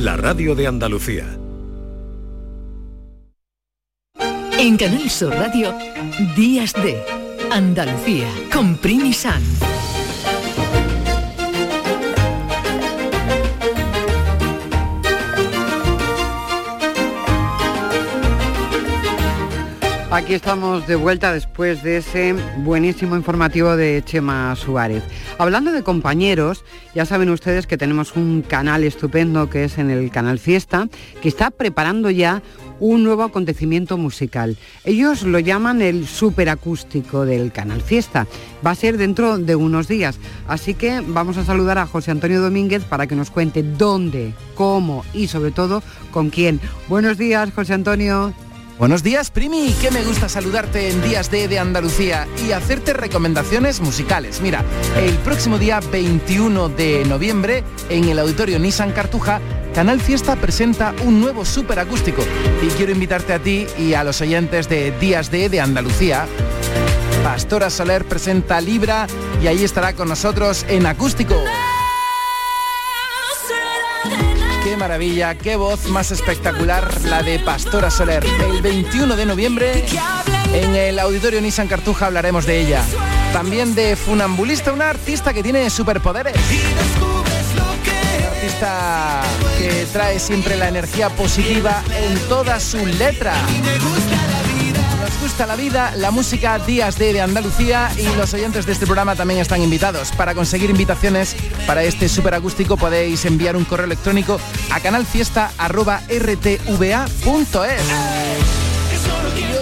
La radio de Andalucía. En Canal Sur Radio, Días de Andalucía, con Primi San. Aquí estamos de vuelta después de ese buenísimo informativo de Chema Suárez. Hablando de compañeros, ya saben ustedes que tenemos un canal estupendo que es en el canal Fiesta, que está preparando ya un nuevo acontecimiento musical. Ellos lo llaman el superacústico del canal Fiesta. Va a ser dentro de unos días. Así que vamos a saludar a José Antonio Domínguez para que nos cuente dónde, cómo y sobre todo con quién. Buenos días, José Antonio. Buenos días, Primi. Que me gusta saludarte en Días de, de Andalucía y hacerte recomendaciones musicales. Mira, el próximo día 21 de noviembre, en el Auditorio Nissan Cartuja, Canal Fiesta presenta un nuevo superacústico. Y quiero invitarte a ti y a los oyentes de Días de, de Andalucía. Pastora Soler presenta Libra y ahí estará con nosotros en acústico. Qué maravilla, qué voz más espectacular la de Pastora Soler. El 21 de noviembre en el Auditorio Nissan Cartuja hablaremos de ella. También de Funambulista, una artista que tiene superpoderes. Artista que trae siempre la energía positiva en toda su letra. La vida, la música Días de, Andalucía y los oyentes de este programa también están invitados. Para conseguir invitaciones para este superacústico podéis enviar un correo electrónico a canalfiesta.rtva.es.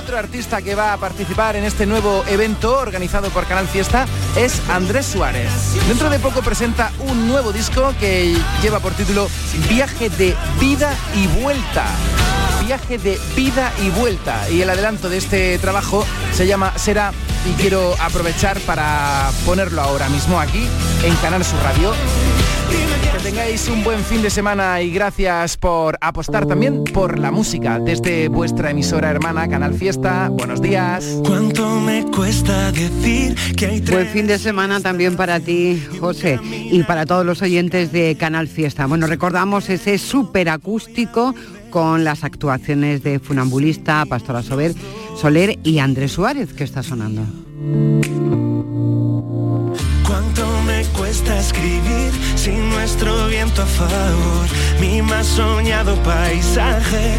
Otro artista que va a participar en este nuevo evento organizado por Canal Fiesta es Andrés Suárez. Dentro de poco presenta un nuevo disco que lleva por título Viaje de vida y vuelta viaje de vida y vuelta. Y el adelanto de este trabajo se llama Será y quiero aprovechar para ponerlo ahora mismo aquí en Canal Sur Radio. Que tengáis un buen fin de semana y gracias por apostar también por la música desde vuestra emisora hermana Canal Fiesta. Buenos días. ¿Cuánto me cuesta decir que hay Buen fin de semana también para ti, José, y para todos los oyentes de Canal Fiesta. Bueno, recordamos ese superacústico con las actuaciones de Funambulista, Pastora Soler, Soler y Andrés Suárez que está sonando. ¿Cuánto me cuesta escribir sin nuestro viento a favor? Mi más soñado paisaje,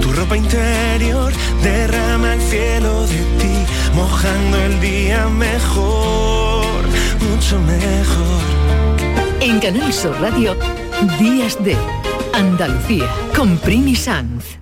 tu ropa interior derrama el cielo de ti, mojando el día mejor, mucho mejor. En Canal Sur Radio, Días de Andalucía, con Primi Sanz.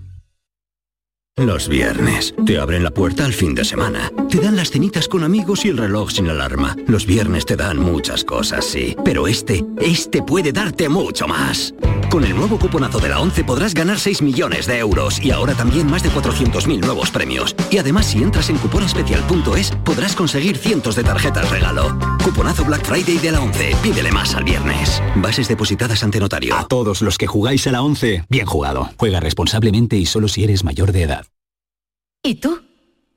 Los viernes. Te abren la puerta al fin de semana. Te dan las cenitas con amigos y el reloj sin alarma. Los viernes te dan muchas cosas, sí. Pero este, este puede darte mucho más. Con el nuevo cuponazo de la 11 podrás ganar 6 millones de euros y ahora también más de 400.000 nuevos premios. Y además si entras en cuponespecial.es podrás conseguir cientos de tarjetas regalo. Cuponazo Black Friday de la 11. Pídele más al viernes. Bases depositadas ante notario. A todos los que jugáis a la 11, bien jugado. Juega responsablemente y solo si eres mayor de edad. ¿Y tú?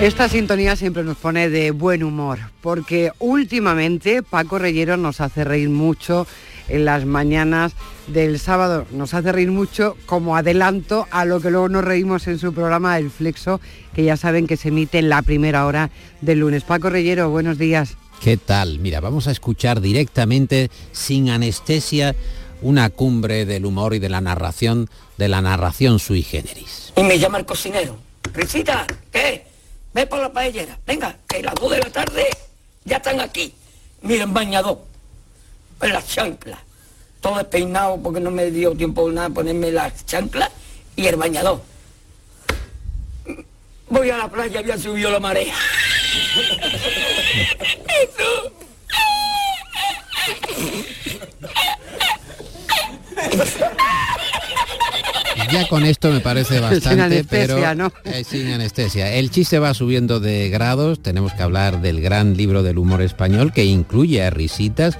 Esta sintonía siempre nos pone de buen humor, porque últimamente Paco Reyero nos hace reír mucho en las mañanas del sábado, nos hace reír mucho como adelanto a lo que luego nos reímos en su programa El Flexo, que ya saben que se emite en la primera hora del lunes. Paco Reyero, buenos días. ¿Qué tal? Mira, vamos a escuchar directamente, sin anestesia, una cumbre del humor y de la narración, de la narración sui generis. Y me llama el cocinero Risita, ¿qué? Ve por la paellera. Venga, que las dos de la tarde ya están aquí. Miren, bañador. En las chanclas. Todo despeinado porque no me dio tiempo nada ponerme las chanclas y el bañador. Voy a la playa, había subido la marea. Ya con esto me parece bastante, anestesia, pero ¿no? eh, sin anestesia. El chiste va subiendo de grados. Tenemos que hablar del gran libro del humor español que incluye a Risitas.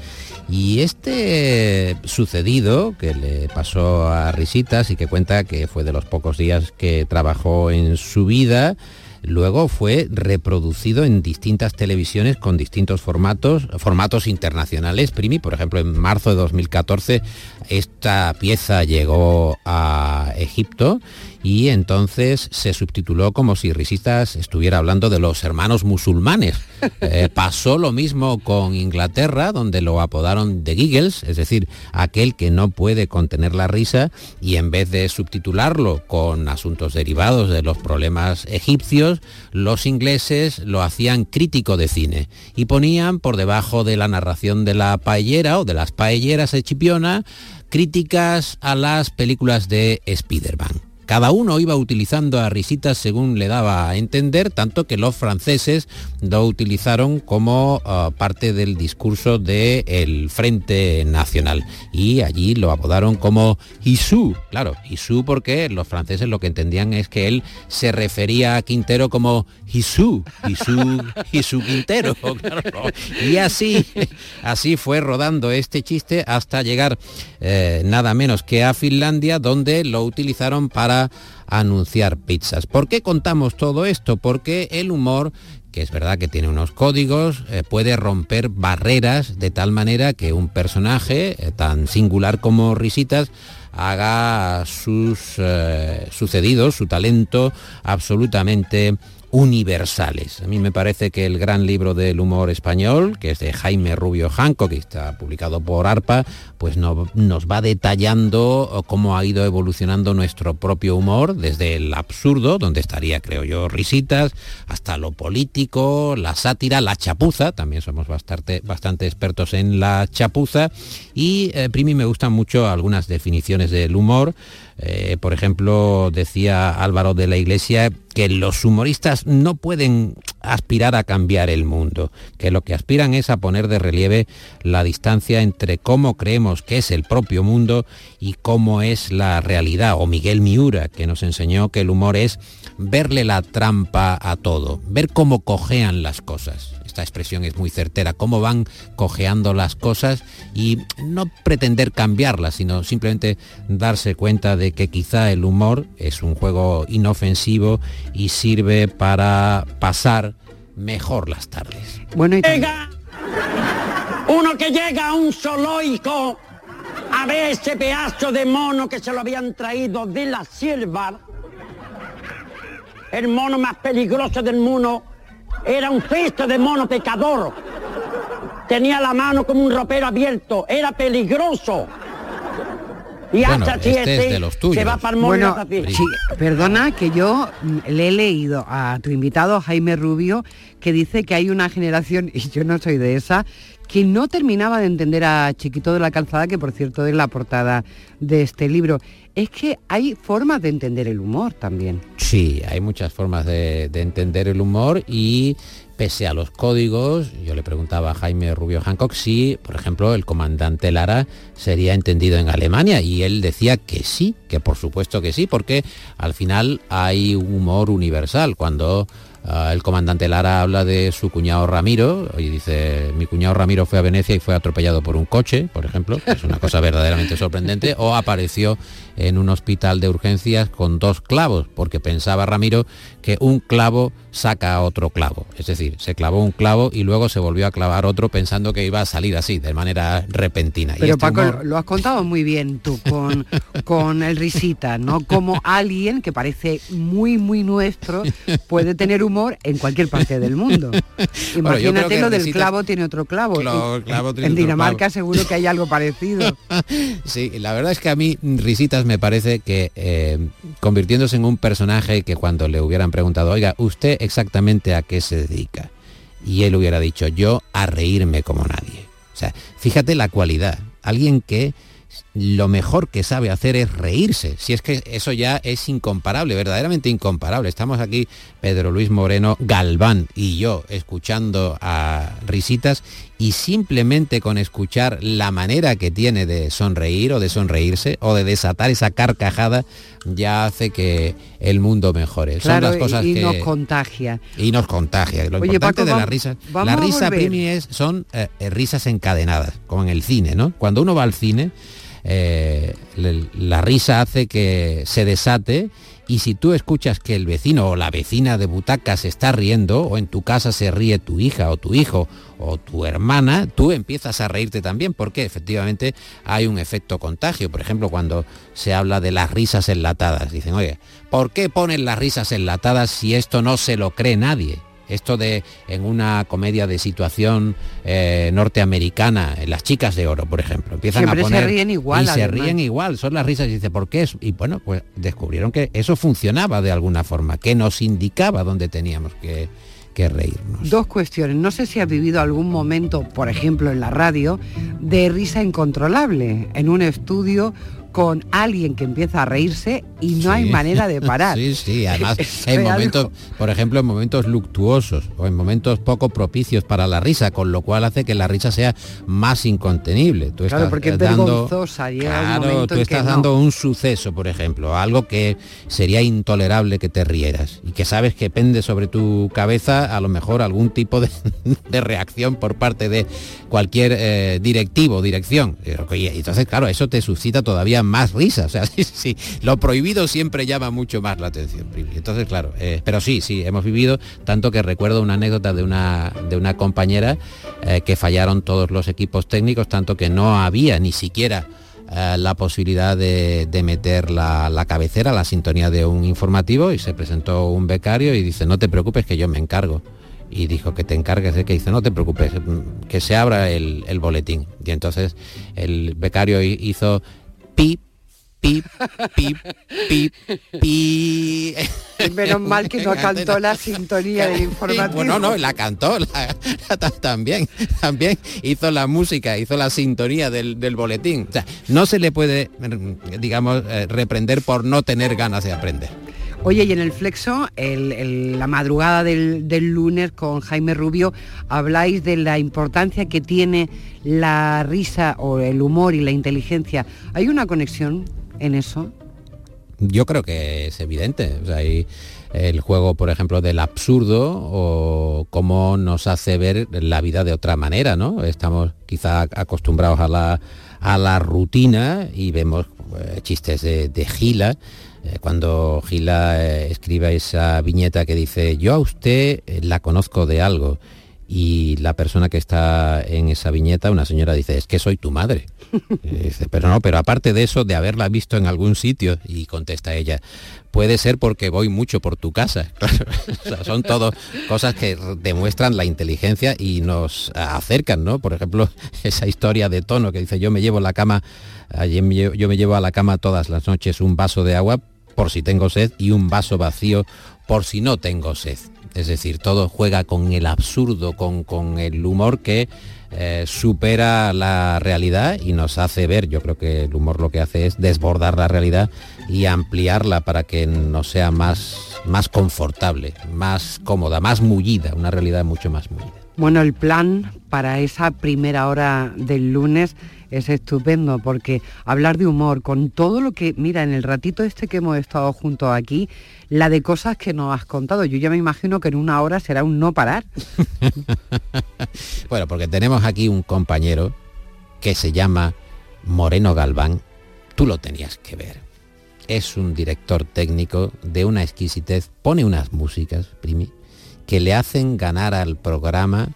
Y este sucedido que le pasó a Risitas y que cuenta que fue de los pocos días que trabajó en su vida, luego fue reproducido en distintas televisiones con distintos formatos, formatos internacionales. Primi, por ejemplo, en marzo de 2014 esta pieza llegó a Egipto y entonces se subtituló como si Risitas estuviera hablando de los hermanos musulmanes. Eh, pasó lo mismo con Inglaterra, donde lo apodaron The Giggles, es decir, aquel que no puede contener la risa, y en vez de subtitularlo con asuntos derivados de los problemas egipcios, los ingleses lo hacían crítico de cine y ponían por debajo de la narración de la paellera o de las paelleras de Chipiona críticas a las películas de Spider-Man. Cada uno iba utilizando a risitas según le daba a entender, tanto que los franceses lo utilizaron como uh, parte del discurso del Frente Nacional. Y allí lo apodaron como Isú. Claro, Isú porque los franceses lo que entendían es que él se refería a Quintero como Isú, Isú, Isú Quintero. Claro. Y así, así fue rodando este chiste hasta llegar eh, nada menos que a Finlandia, donde lo utilizaron para anunciar pizzas. ¿Por qué contamos todo esto? Porque el humor que es verdad que tiene unos códigos, eh, puede romper barreras de tal manera que un personaje eh, tan singular como Risitas haga sus eh, sucedidos, su talento absolutamente universales. A mí me parece que el gran libro del humor español, que es de Jaime Rubio Hancock, que está publicado por ARPA, pues no, nos va detallando cómo ha ido evolucionando nuestro propio humor, desde el absurdo, donde estaría, creo yo, risitas, hasta lo político, la sátira, la chapuza, también somos bastante, bastante expertos en la chapuza, y eh, Primi me gustan mucho algunas definiciones del humor, eh, por ejemplo, decía Álvaro de la Iglesia que los humoristas no pueden aspirar a cambiar el mundo, que lo que aspiran es a poner de relieve la distancia entre cómo creemos que es el propio mundo y cómo es la realidad. O Miguel Miura, que nos enseñó que el humor es verle la trampa a todo, ver cómo cojean las cosas esta expresión es muy certera, cómo van cojeando las cosas y no pretender cambiarlas, sino simplemente darse cuenta de que quizá el humor es un juego inofensivo y sirve para pasar mejor las tardes. Bueno, y Llega uno que llega a un zoológico a ver ese pedazo de mono que se lo habían traído de la selva. El mono más peligroso del mundo era un cesto de mono pecador. Tenía la mano como un ropero abierto. Era peligroso. Y Bueno, hasta este es siete de los tuyos. se va para el Bueno, sí, perdona que yo mm, le he leído a tu invitado Jaime Rubio que dice que hay una generación, y yo no soy de esa, que no terminaba de entender a Chiquito de la Calzada, que por cierto es la portada de este libro. Es que hay formas de entender el humor también. Sí, hay muchas formas de, de entender el humor y pese a los códigos, yo le preguntaba a Jaime Rubio Hancock si, por ejemplo, el comandante Lara sería entendido en Alemania y él decía que sí, que por supuesto que sí, porque al final hay humor universal. Cuando ah, el comandante Lara habla de su cuñado Ramiro y dice, mi cuñado Ramiro fue a Venecia y fue atropellado por un coche, por ejemplo, es una cosa verdaderamente sorprendente, o apareció en un hospital de urgencias con dos clavos, porque pensaba Ramiro que un clavo saca otro clavo. Es decir, se clavó un clavo y luego se volvió a clavar otro pensando que iba a salir así, de manera repentina. Pero este Paco, lo has contado muy bien tú con, con el risita, ¿no? Como alguien que parece muy, muy nuestro puede tener humor en cualquier parte del mundo. Imagínate lo del clavo tiene otro clavo. en Dinamarca seguro que hay algo parecido. sí, la verdad es que a mí Me parece que eh, convirtiéndose en un personaje que cuando le hubieran preguntado, oiga, usted exactamente a qué se dedica. Y él hubiera dicho, yo a reírme como nadie. O sea, fíjate la cualidad. Alguien que lo mejor que sabe hacer es reírse. Si es que eso ya es incomparable, verdaderamente incomparable. Estamos aquí, Pedro Luis Moreno, Galván y yo, escuchando a risitas y simplemente con escuchar la manera que tiene de sonreír o de sonreírse o de desatar esa carcajada ya hace que el mundo mejore. Son las cosas y, nos contagia. Y nos contagia. Lo importante de la risa, la risa primi es, son eh, eh, risas encadenadas, como en el cine, ¿no? Cuando uno va al cine, eh, la risa hace que se desate y si tú escuchas que el vecino o la vecina de butaca se está riendo, o en tu casa se ríe tu hija o tu hijo o tu hermana, tú empiezas a reírte también, porque efectivamente hay un efecto contagio. Por ejemplo, cuando se habla de las risas enlatadas, dicen, oye, ¿por qué ponen las risas enlatadas si esto no se lo cree nadie? Esto de en una comedia de situación eh, norteamericana, las chicas de oro, por ejemplo, empiezan a poner se ríen igual, y se ríen igual, son las risas y dice ¿por qué? Y bueno, pues descubrieron que eso funcionaba de alguna forma, que nos indicaba dónde teníamos que, que reírnos. Dos cuestiones. No sé si has vivido algún momento, por ejemplo, en la radio, de risa incontrolable, en un estudio con alguien que empieza a reírse y no hay manera de parar. Sí, sí, además en momentos, por ejemplo, en momentos luctuosos o en momentos poco propicios para la risa, con lo cual hace que la risa sea más incontenible. Tú claro, porque es dando, claro, tú estás dando un suceso, por ejemplo, algo que sería intolerable que te rieras y que sabes que pende sobre tu cabeza a lo mejor algún tipo de, reacción por parte de cualquier eh, directivo, dirección. Y entonces, claro, eso te suscita todavía más risa. O sea, sí, sí, lo prohibido siempre llama mucho más la atención. Entonces, claro, eh, pero sí, sí, hemos vivido, tanto que recuerdo una anécdota de una, de una compañera eh, que fallaron todos los equipos técnicos, tanto que no había ni siquiera eh, la posibilidad de, meter la, la, cabecera, la sintonía de un informativo y se presentó un becario y dice, no te preocupes que yo me encargo. Y dijo que te encargues de que dice, no te preocupes, que se abra el boletín. Y entonces el becario hizo pip, pip, pip, pip, pip. Menos mal que no cantó la sintonía del informativo. Bueno, no, la cantó también, también hizo la música, hizo la sintonía del, boletín. O sea, no se le puede, digamos, eh, reprender por no tener ganas de aprender. Oye, y en el Flexo, la madrugada del, lunes con Jaime Rubio, habláis de la importancia que tiene la risa o el humor y la inteligencia. ¿Hay una conexión en eso? Yo creo que es evidente. hay el juego, por ejemplo, del absurdo o cómo nos hace ver la vida de otra manera, ¿no? Estamos quizá acostumbrados a la, a la rutina y vemos eh, chistes de gila eh, cuando Gila eh, escriba esa viñeta que dice, yo a usted eh, la conozco de algo, y la persona que está en esa viñeta, una señora dice, es que soy tu madre. dice, pero no, pero aparte de eso, de haberla visto en algún sitio, y contesta ella, puede ser porque voy mucho por tu casa. son todo cosas que demuestran la inteligencia y nos acercan, ¿no? Por ejemplo, esa historia de tono que dice, yo me llevo la cama, yo me llevo a la cama todas las noches un vaso de agua por si tengo sed y un vaso vacío por si no tengo sed. Es decir, todo juega con el absurdo, con, el humor que eh, supera la realidad y nos hace ver, yo creo que el humor lo que hace es desbordar la realidad y ampliarla para que nos sea más, más confortable, más cómoda, más mullida, una realidad mucho más mullida. Bueno, el plan para esa primera hora del lunes es estupendo porque hablar de humor con todo lo que, mira, en el ratito este que hemos estado juntos aquí, la de cosas que nos has contado, yo ya me imagino que en una hora será un no parar. bueno, porque tenemos aquí un compañero que se llama Moreno Galván, tú lo tenías que ver. Es un director técnico de una exquisitez, pone unas músicas, Primi, que le hacen ganar al programa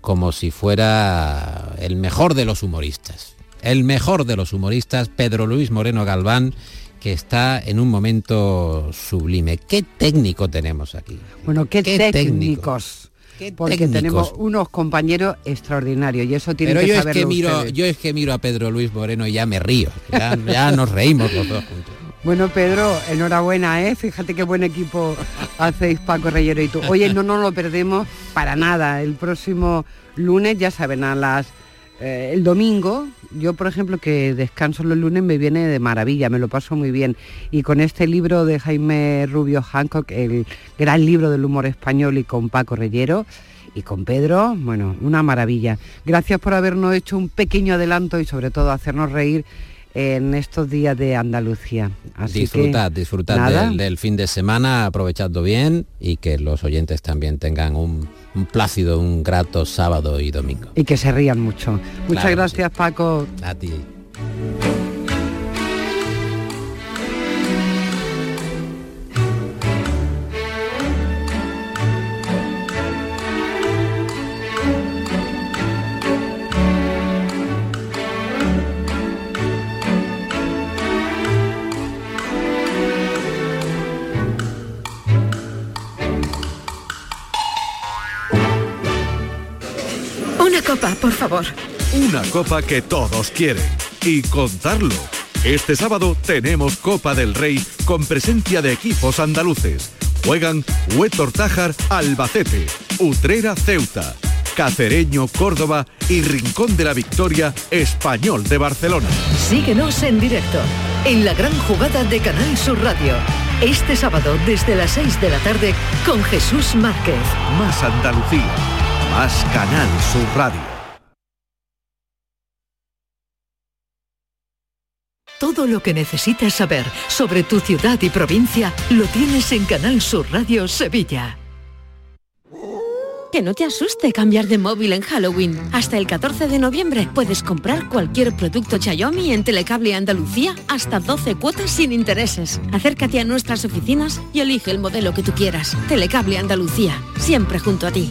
como si fuera el mejor de los humoristas. El mejor de los humoristas, Pedro Luis Moreno Galván, que está en un momento sublime. ¿Qué técnico tenemos aquí? Bueno, qué, ¿Qué técnicos. porque técnicos? tenemos unos compañeros extraordinarios y eso tiene Pero que yo es que miro, ustedes. yo es que miro a Pedro Luis Moreno y ya me río. Ya, ya nos reímos los dos juntos. Bueno, Pedro, enhorabuena, ¿eh? Fíjate qué buen equipo hacéis Paco Reyero y tú. Oye, no nos lo perdemos para nada. El próximo lunes, ya saben, a las... eh, el domingo, yo por ejemplo que descanso los lunes me viene de maravilla, me lo paso muy bien. Y con este libro de Jaime Rubio Hancock, el gran libro del humor español y con Paco Reyero y con Pedro, bueno, una maravilla. Gracias por habernos hecho un pequeño adelanto y sobre todo hacernos reír en estos días de Andalucía. Así disfrutad, que, disfrutad del, del fin de semana, aprovechadlo bien y que los oyentes también tengan un, un plácido, un grato sábado y domingo. Y que se rían mucho. Muchas Claro gracias, Paco. A ti. Copa, por favor. Una copa que todos quieren. Y contarlo. Este sábado tenemos Copa del Rey con presencia de equipos andaluces. Juegan Huetor Tájar Albacete, Utrera Ceuta, Cacereño Córdoba y Rincón de la Victoria Español de Barcelona. Síguenos en directo en la gran jugada de Canal Sur Radio. Este sábado desde las 6 de la tarde con Jesús Márquez. Más Andalucía, más Canal Sur Radio. Todo lo que necesitas saber sobre tu ciudad y provincia lo tienes en Canal Sur Radio Sevilla. Que no te asuste cambiar de móvil en Halloween. Hasta el 14 de noviembre puedes comprar cualquier producto Xiaomi en Telecable Andalucía hasta 12 cuotas sin intereses. Acércate a nuestras oficinas y elige el modelo que tú quieras. Telecable Andalucía, siempre junto a ti.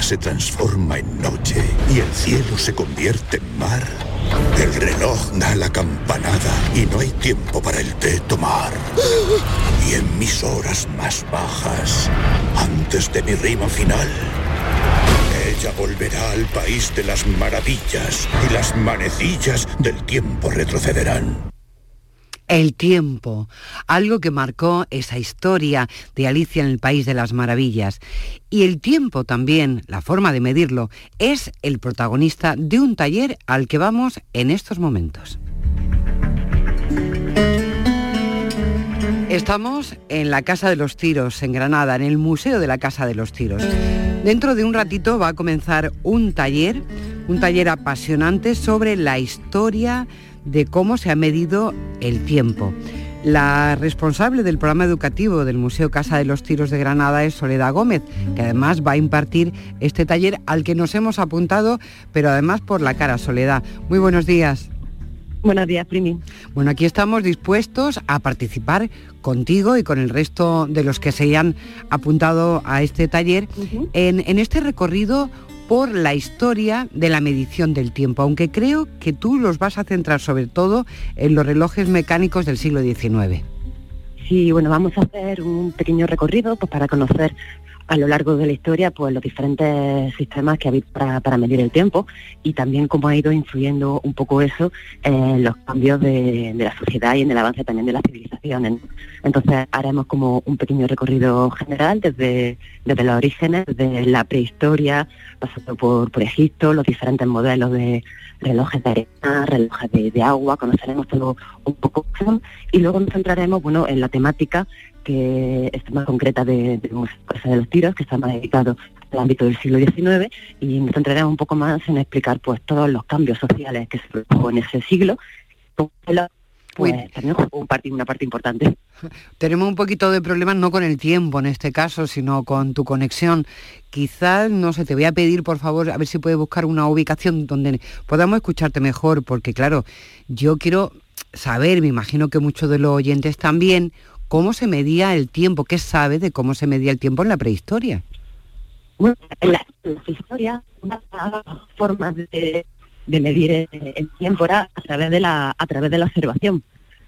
Se transforma en noche y el cielo se convierte en mar, el reloj da la campanada y no hay tiempo para el té tomar. Y en mis horas más bajas, antes de mi rima final, ella volverá al país de las maravillas y las manecillas del tiempo retrocederán. El tiempo, algo que marcó esa historia de Alicia en el País de las Maravillas. Y el tiempo también, la forma de medirlo, es el protagonista de un taller al que vamos en estos momentos. Estamos en la Casa de los Tiros, en Granada, en el Museo de la Casa de los Tiros. Dentro de un ratito va a comenzar un taller, un taller apasionante sobre la historia de cómo se ha medido el tiempo. La responsable del programa educativo del Museo Casa de los Tiros de Granada es Soledad Gómez, que además va a impartir este taller al que nos hemos apuntado, pero además por la cara Soledad. Muy buenos días. Buenos días, Primi. Bueno, aquí estamos dispuestos a participar contigo y con el resto de los que se hayan apuntado a este taller en, en este recorrido por la historia de la medición del tiempo, aunque creo que tú los vas a centrar sobre todo en los relojes mecánicos del siglo XIX. Sí, bueno, vamos a hacer un pequeño recorrido pues, para conocer a lo largo de la historia pues los diferentes sistemas que había para, para medir el tiempo y también cómo ha ido influyendo un poco eso en los cambios de, de la sociedad y en el avance también de las civilizaciones. Entonces haremos como un pequeño recorrido general desde, desde los orígenes, desde la prehistoria, pasando por, por Egipto, los diferentes modelos de relojes de arena, relojes de, de agua, conoceremos todo un poco y luego nos centraremos bueno, en la temática que es más concreta de, de Casa de los Tiros, que está más dedicado al ámbito del siglo XIX, y nos centraremos un poco más en explicar pues todos los cambios sociales que se produjo en ese siglo, pues también jugó un parte, una parte importante. Tenemos un poquito de problemas no con el tiempo en este caso, sino con tu conexión. Quizás, no sé, te voy a pedir por favor a ver si puedes buscar una ubicación donde podamos escucharte mejor, porque claro, yo quiero saber, me imagino que muchos de los oyentes también, cómo se medía el tiempo, qué sabes de cómo se medía el tiempo en la prehistoria. Bueno, en la, prehistoria, una forma de, medir el, tiempo era a través de la, a través de la observación,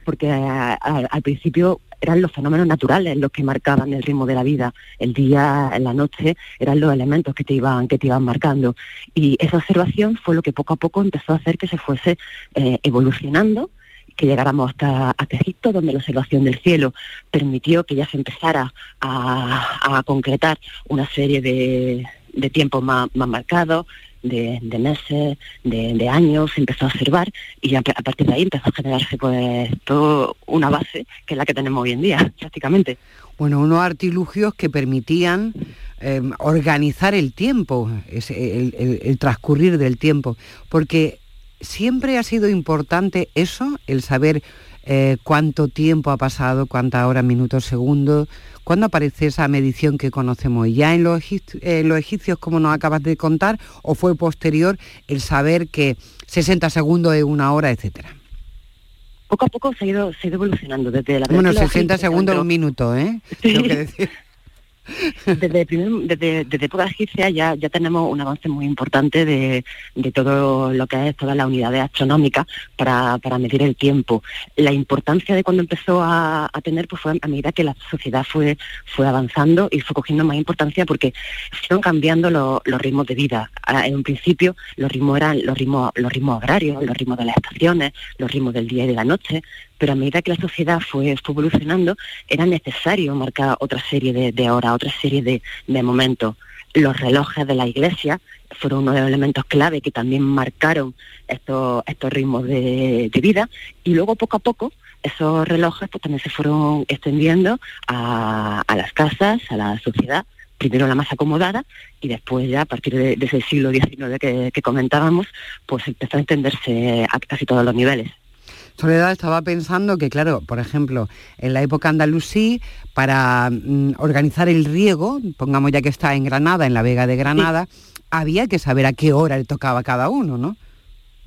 porque al principio eran los fenómenos naturales los que marcaban el ritmo de la vida. El día, la noche, eran los elementos que te iban, que te iban marcando. Y esa observación fue lo que poco a poco empezó a hacer que se fuese eh, evolucionando que llegáramos hasta, hasta, Egipto, donde la observación del cielo permitió que ya se empezara a, concretar una serie de, de tiempos más, más marcados, de, meses, de, de, años, se empezó a observar y a, a, partir de ahí empezó a generarse pues todo una base que es la que tenemos hoy en día, prácticamente. Bueno, unos artilugios que permitían eh, organizar el tiempo, el, el transcurrir del tiempo, porque siempre ha sido importante eso, el saber eh, cuánto tiempo ha pasado, cuántas horas, minutos, segundos, cuándo aparece esa medición que conocemos. ¿Ya en los, egipcios, como nos acabas de contar, o fue posterior el saber que 60 segundos es una hora, etcétera? Poco a poco se ha ido, se ha ido evolucionando desde la Bueno, 60 segundos es un minuto, ¿eh? Sí. Tengo que decir. Desde, primer, desde, época egipcia ya, ya tenemos un avance muy importante de, todo lo que es todas las unidades astronómicas para, medir el tiempo. La importancia de cuando empezó a, tener pues fue a medida que la sociedad fue, fue avanzando y fue cogiendo más importancia porque fueron cambiando lo, los ritmos de vida. En un principio los ritmos eran los ritmos, los ritmos agrarios, los ritmos de las estaciones, los ritmos del día y de la noche, pero a medida que la sociedad fue, fue evolucionando, era necesario marcar otra serie de, horas, otra serie de, momentos. Los relojes de la iglesia fueron uno de los elementos clave que también marcaron estos, ritmos de, vida y luego poco a poco esos relojes pues, también se fueron extendiendo a, las casas, a la sociedad, primero la más acomodada y después ya a partir de, ese siglo XIX que, que comentábamos, pues empezó a entenderse a casi todos los niveles. Soledad estaba pensando que, claro, por ejemplo, en la época andalusí, para mm, organizar el riego, pongamos ya que está en Granada, en la Vega de Granada, sí. había que saber a qué hora le tocaba a cada uno, ¿no?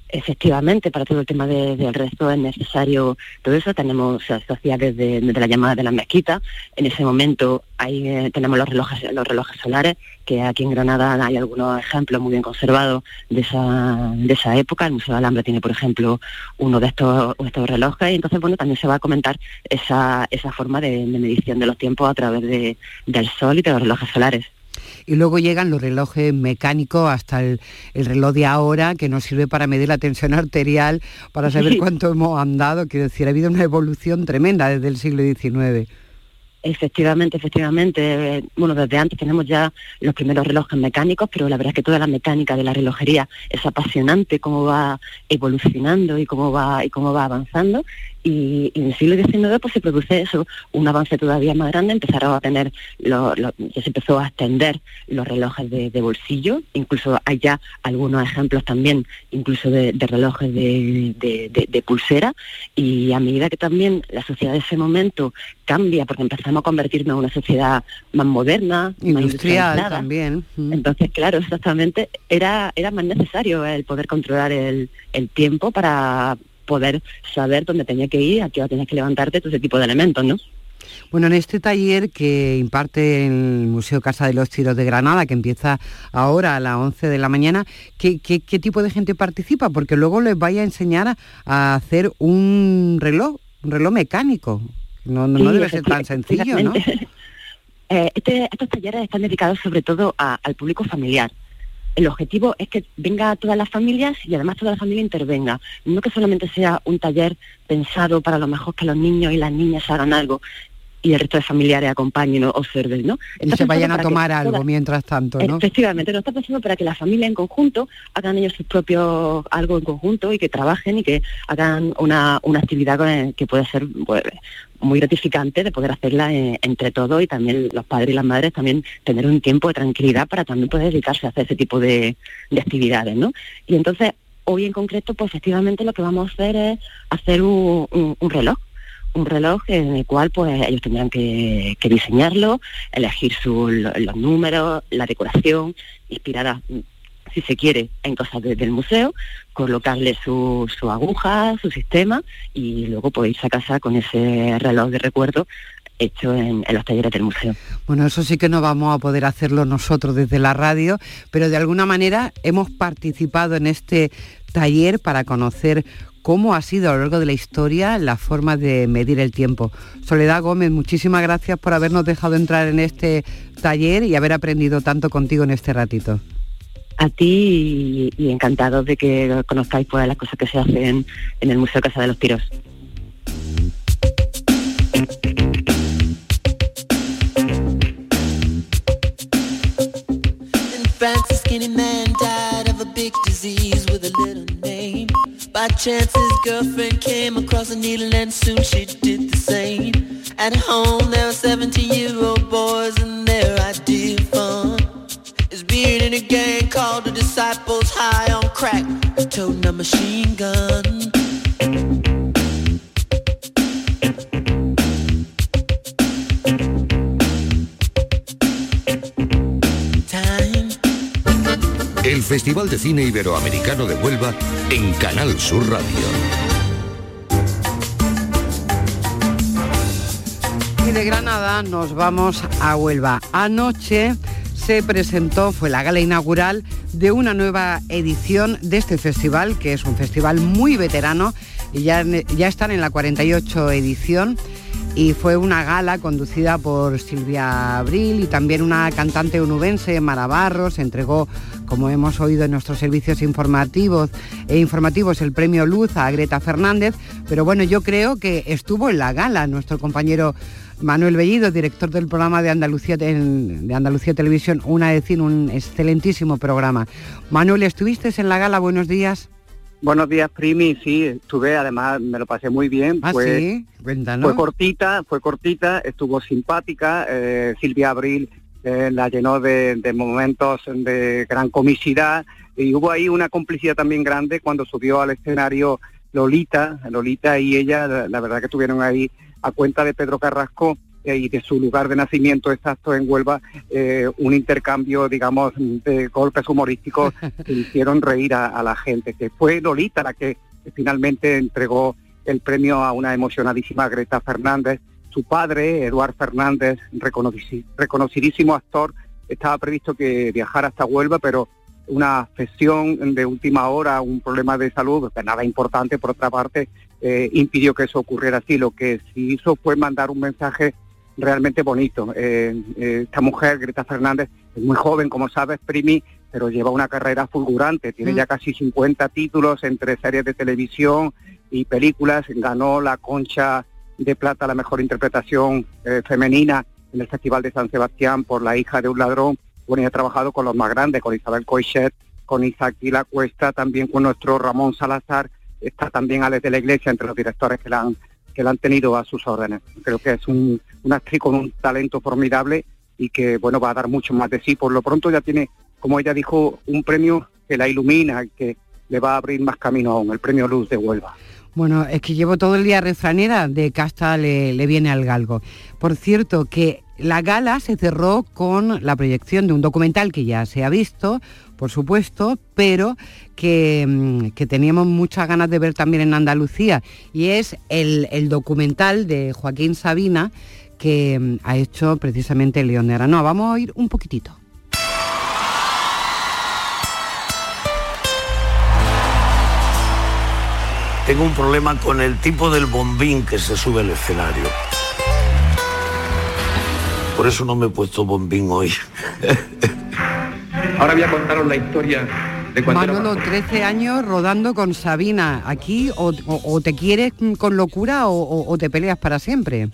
Efectivamente, para todo el tema de, del resto es necesario todo eso. Tenemos, se hacía desde, desde, la llamada de la mezquita. En ese momento ahí eh, tenemos los relojes, los relojes solares, que aquí en Granada hay algunos ejemplos muy bien conservados de esa, de esa época. El Museo de Alhambra tiene, por ejemplo, uno de estos, estos relojes. Y entonces, bueno, también se va a comentar esa, esa forma de, de medición de los tiempos a través de, del sol y de los relojes solares y luego llegan los relojes mecánicos hasta el, el, reloj de ahora que nos sirve para medir la tensión arterial, para saber cuánto hemos andado, quiero decir, ha habido una evolución tremenda desde el siglo XIX. Efectivamente, efectivamente. Bueno, desde antes tenemos ya los primeros relojes mecánicos, pero la verdad es que toda la mecánica de la relojería es apasionante, cómo va evolucionando y cómo va y cómo va avanzando. Y, y, en el siglo XIX pues se produce eso, un avance todavía más grande, empezaron a tener, lo, lo, ya se empezó a extender los relojes de, de, bolsillo, incluso hay ya algunos ejemplos también, incluso de, de relojes de, de, pulsera, y a medida que también la sociedad de ese momento cambia, porque empezamos a convertirnos en una sociedad más moderna, industrial más también. Mm. Entonces, claro, exactamente, era, era más necesario el poder controlar el, el tiempo para poder saber dónde tenía que ir, a qué hora tenías que levantarte, todo ese tipo de elementos, ¿no? Bueno, en este taller que imparte el Museo Casa de los Tiros de Granada, que empieza ahora a las 11 de la mañana, ¿qué, qué, qué tipo de gente participa? Porque luego les vaya a enseñar a, a hacer un reloj, un reloj mecánico. No, no, sí, no debe ser tan sencillo, ¿no? Eh, este- estos talleres están dedicados sobre todo a- al público familiar. El objetivo es que venga todas las familias y además toda la familia intervenga. No que solamente sea un taller pensado para lo mejor que los niños y las niñas hagan algo y el resto de familiares acompañen o observen, ¿no? Y se vayan a tomar algo todas- mientras tanto, ¿no? Efectivamente, no está pensando para que la familia en conjunto hagan ellos sus propios algo en conjunto y que trabajen y que hagan una, una actividad con- que puede ser pues, muy gratificante de poder hacerla eh, entre todos y también los padres y las madres también tener un tiempo de tranquilidad para también poder dedicarse a hacer ese tipo de, de actividades, ¿no? Y entonces, hoy en concreto, pues efectivamente lo que vamos a hacer es hacer un, un- un reloj un reloj en el cual pues ellos tendrán que, diseñarlo, elegir su- los números, la decoración, inspirada, si se quiere, en cosas de- del museo, colocarle su, su aguja, su sistema y luego pues irse a casa con ese reloj de recuerdo hecho en, en los talleres del museo. Bueno, eso sí que no vamos a poder hacerlo nosotros desde la radio, pero de alguna manera hemos participado en este taller para conocer cómo ha sido a lo largo de la historia la forma de medir el tiempo. Soledad Gómez, muchísimas gracias por habernos dejado entrar en este taller y haber aprendido tanto contigo en este ratito. A ti y, y encantados de que conozcáis pues las cosas que se hacen en el Museo Casa de los Tiros. By chance, his girlfriend came across a needle and soon she did the same. At home, there were 17-year-old boys and their idea of fun is being in a gang called the Disciples High on Crack, toting a machine gun. Festival de Cine Iberoamericano de Huelva en Canal Sur Radio. Y de Granada nos vamos a Huelva. Anoche se presentó, fue la gala inaugural de una nueva edición de este festival, que es un festival muy veterano y ya, ya están en la 48 edición. Y fue una gala conducida por Silvia Abril y también una cantante onubense, Mara Barros, entregó, como hemos oído en nuestros servicios informativos, e informativos, el premio Luz a Greta Fernández. Pero bueno, yo creo que estuvo en la gala nuestro compañero Manuel Bellido, director del programa de Andalucía, de Andalucía Televisión, una decir, un excelentísimo programa. Manuel, ¿estuviste en la gala? Buenos días. Buenos días, Primi. Sí, estuve, además me lo pasé muy bien. Ah, fue, sí, fue cortita, fue cortita, estuvo simpática. eh, Silvia Abril eh, la llenó de, de momentos de gran comicidad y hubo ahí una complicidad también grande cuando subió al escenario Lolita, Lolita y ella, la, la verdad que tuvieron ahí a cuenta de Pedro Carrasco y de su lugar de nacimiento exacto en Huelva, eh, un intercambio, digamos, de golpes humorísticos que hicieron reír a, a la gente, que fue Lolita la que finalmente entregó el premio a una emocionadísima Greta Fernández. Su padre, Eduard Fernández, reconoci- reconocidísimo actor, estaba previsto que viajara hasta Huelva, pero una afección de última hora, un problema de salud, nada importante por otra parte, eh, impidió que eso ocurriera así. Lo que sí hizo fue mandar un mensaje realmente bonito. Eh, eh, esta mujer, Greta Fernández, es muy joven, como sabes, Primi, pero lleva una carrera fulgurante. Tiene ya casi 50 títulos entre series de televisión y películas. Ganó la concha de plata, la mejor interpretación eh, femenina en el Festival de San Sebastián por La hija de un ladrón. Bueno, y ha trabajado con los más grandes, con Isabel Coixet, con Isaac La Cuesta, también con nuestro Ramón Salazar. Está también Alex de la Iglesia entre los directores que la han que la han tenido a sus órdenes. Creo que es un, una actriz con un talento formidable y que bueno va a dar mucho más de sí. Por lo pronto ya tiene, como ella dijo, un premio que la ilumina y que le va a abrir más camino aún, el premio Luz de Huelva. Bueno, es que llevo todo el día refranera de casta le, le viene al galgo. Por cierto, que la gala se cerró con la proyección de un documental que ya se ha visto, por supuesto, pero que, mm, que teníamos muchas ganas de ver también en Andalucía, y es el, el documental de Joaquín Sabina que mm, ha hecho precisamente León de. Vamos a oír un poquitito. Tengo un problema con el tipo del bombín que se sube al escenario. Por eso no me he puesto bombín hoy. Ahora voy a contaros la historia de cuando Manolo, más 13 años rodando con Sabina. Aquí o, o- o te quieres con locura o, o- o te peleas para siempre.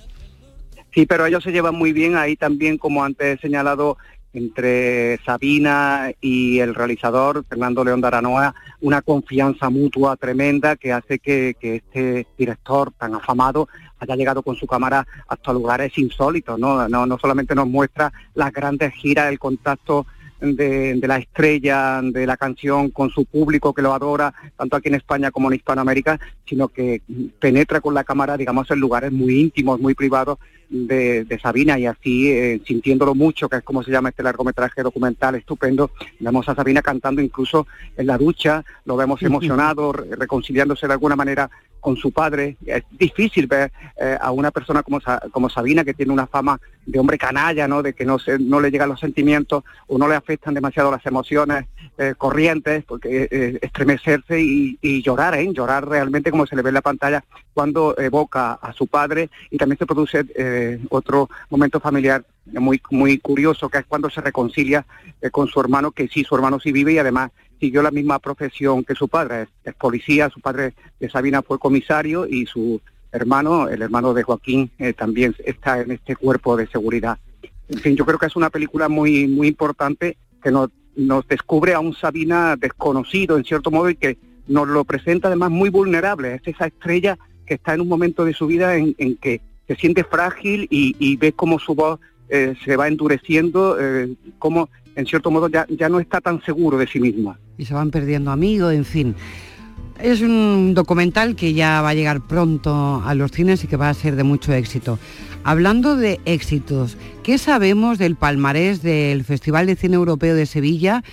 Sí, pero ellos se llevan muy bien ahí también, como antes he señalado, entre Sabina y el realizador, Fernando León de Aranoa, una confianza mutua tremenda que hace que, este director tan afamado haya llegado con su cámara hasta lugares insólitos, ¿no? No, no solamente nos muestra las grandes giras, el contacto de, de la estrella de la canción con su público que lo adora, tanto aquí en España como en Hispanoamérica, sino que penetra con la cámara, digamos, en lugares muy íntimos, muy privados de, de Sabina y así, eh, sintiéndolo mucho, que es como se llama este largometraje documental estupendo, vemos a Sabina cantando incluso en la ducha, lo vemos emocionado, re- reconciliándose de alguna manera con su padre. Es difícil ver eh, a una persona como, como Sabina, que tiene una fama de hombre canalla, ¿no? de que no, se, no le llegan los sentimientos o no le afectan demasiado las emociones eh, corrientes, porque eh, estremecerse y, y llorar, ¿eh? llorar realmente como se le ve en la pantalla cuando evoca a su padre y también se produce eh, otro momento familiar muy muy curioso que es cuando se reconcilia eh, con su hermano que sí su hermano sí vive y además siguió la misma profesión que su padre es, policía su padre de Sabina fue comisario y su hermano el hermano de Joaquín eh, también está en este cuerpo de seguridad en fin yo creo que es una película muy muy importante que nos nos descubre a un Sabina desconocido en cierto modo y que nos lo presenta además muy vulnerable. Es esa estrella que está en un momento de su vida en, que se siente frágil y, y ve cómo su voz eh, se va endureciendo, eh, cómo en cierto modo ya, ya no está tan seguro de sí misma. Y se van perdiendo amigos, en fin. Es un documental que ya va a llegar pronto a los cines y que va a ser de mucho éxito. Hablando de éxitos, ¿qué sabemos del palmarés del Festival de Cine Europeo de Sevilla?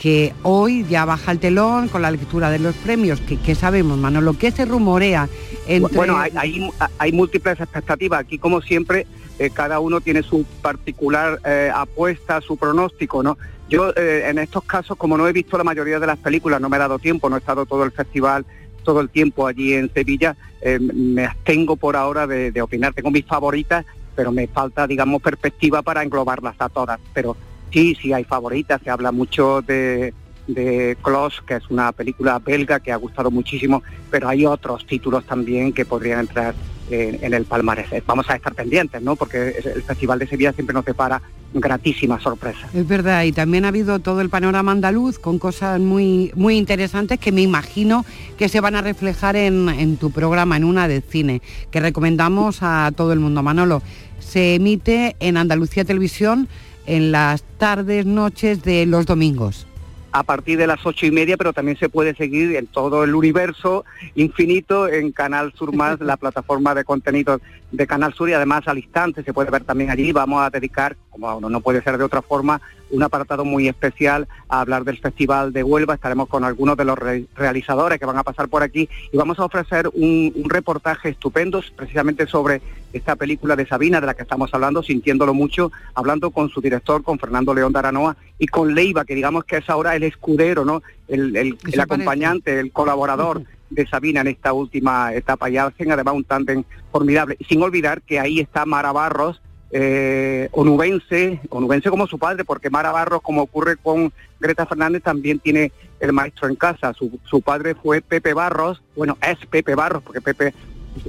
que hoy ya baja el telón con la lectura de los premios. ¿Qué, qué sabemos, Manolo? ¿Qué se rumorea entre... Bueno, hay, hay, hay múltiples expectativas. Aquí, como siempre, eh, cada uno tiene su particular eh, apuesta, su pronóstico, ¿no? Yo, eh, en estos casos, como no he visto la mayoría de las películas, no me he dado tiempo, no he estado todo el festival, todo el tiempo allí en Sevilla, eh, me abstengo por ahora de, opinar. Tengo mis favoritas, pero me falta, digamos, perspectiva para englobarlas a todas. Pero sí, sí hay favoritas. Se habla mucho de, de Close, que es una película belga que ha gustado muchísimo, pero hay otros títulos también que podrían entrar en, el palmarés. Vamos a estar pendientes, ¿no? Porque el Festival de Sevilla siempre nos depara gratísimas sorpresas. Es verdad, y también ha habido todo el panorama andaluz con cosas muy, muy interesantes que me imagino que se van a reflejar en, en tu programa, en una de cine, que recomendamos a todo el mundo. Manolo, se emite en Andalucía Televisión en las tardes, noches de los domingos. A partir de las ocho y media, pero también se puede seguir en todo el universo infinito en Canal Sur Más, la plataforma de contenidos de Canal Sur y además al instante se puede ver también allí. Vamos a dedicar, como no puede ser de otra forma, un apartado muy especial a hablar del Festival de Huelva. Estaremos con algunos de los re- realizadores que van a pasar por aquí y vamos a ofrecer un, un reportaje estupendo precisamente sobre esta película de Sabina de la que estamos hablando, sintiéndolo mucho, hablando con su director, con Fernando León de Aranoa y con Leiva, que digamos que es ahora el escudero, ¿no? el, el- acompañante, el colaborador de Sabina en esta última etapa y hacen además un tándem formidable. Sin olvidar que ahí está Mara Barros, eh, onubense, onubense como su padre, porque Mara Barros, como ocurre con Greta Fernández, también tiene el maestro en casa. Su, su padre fue Pepe Barros, bueno, es Pepe Barros, porque Pepe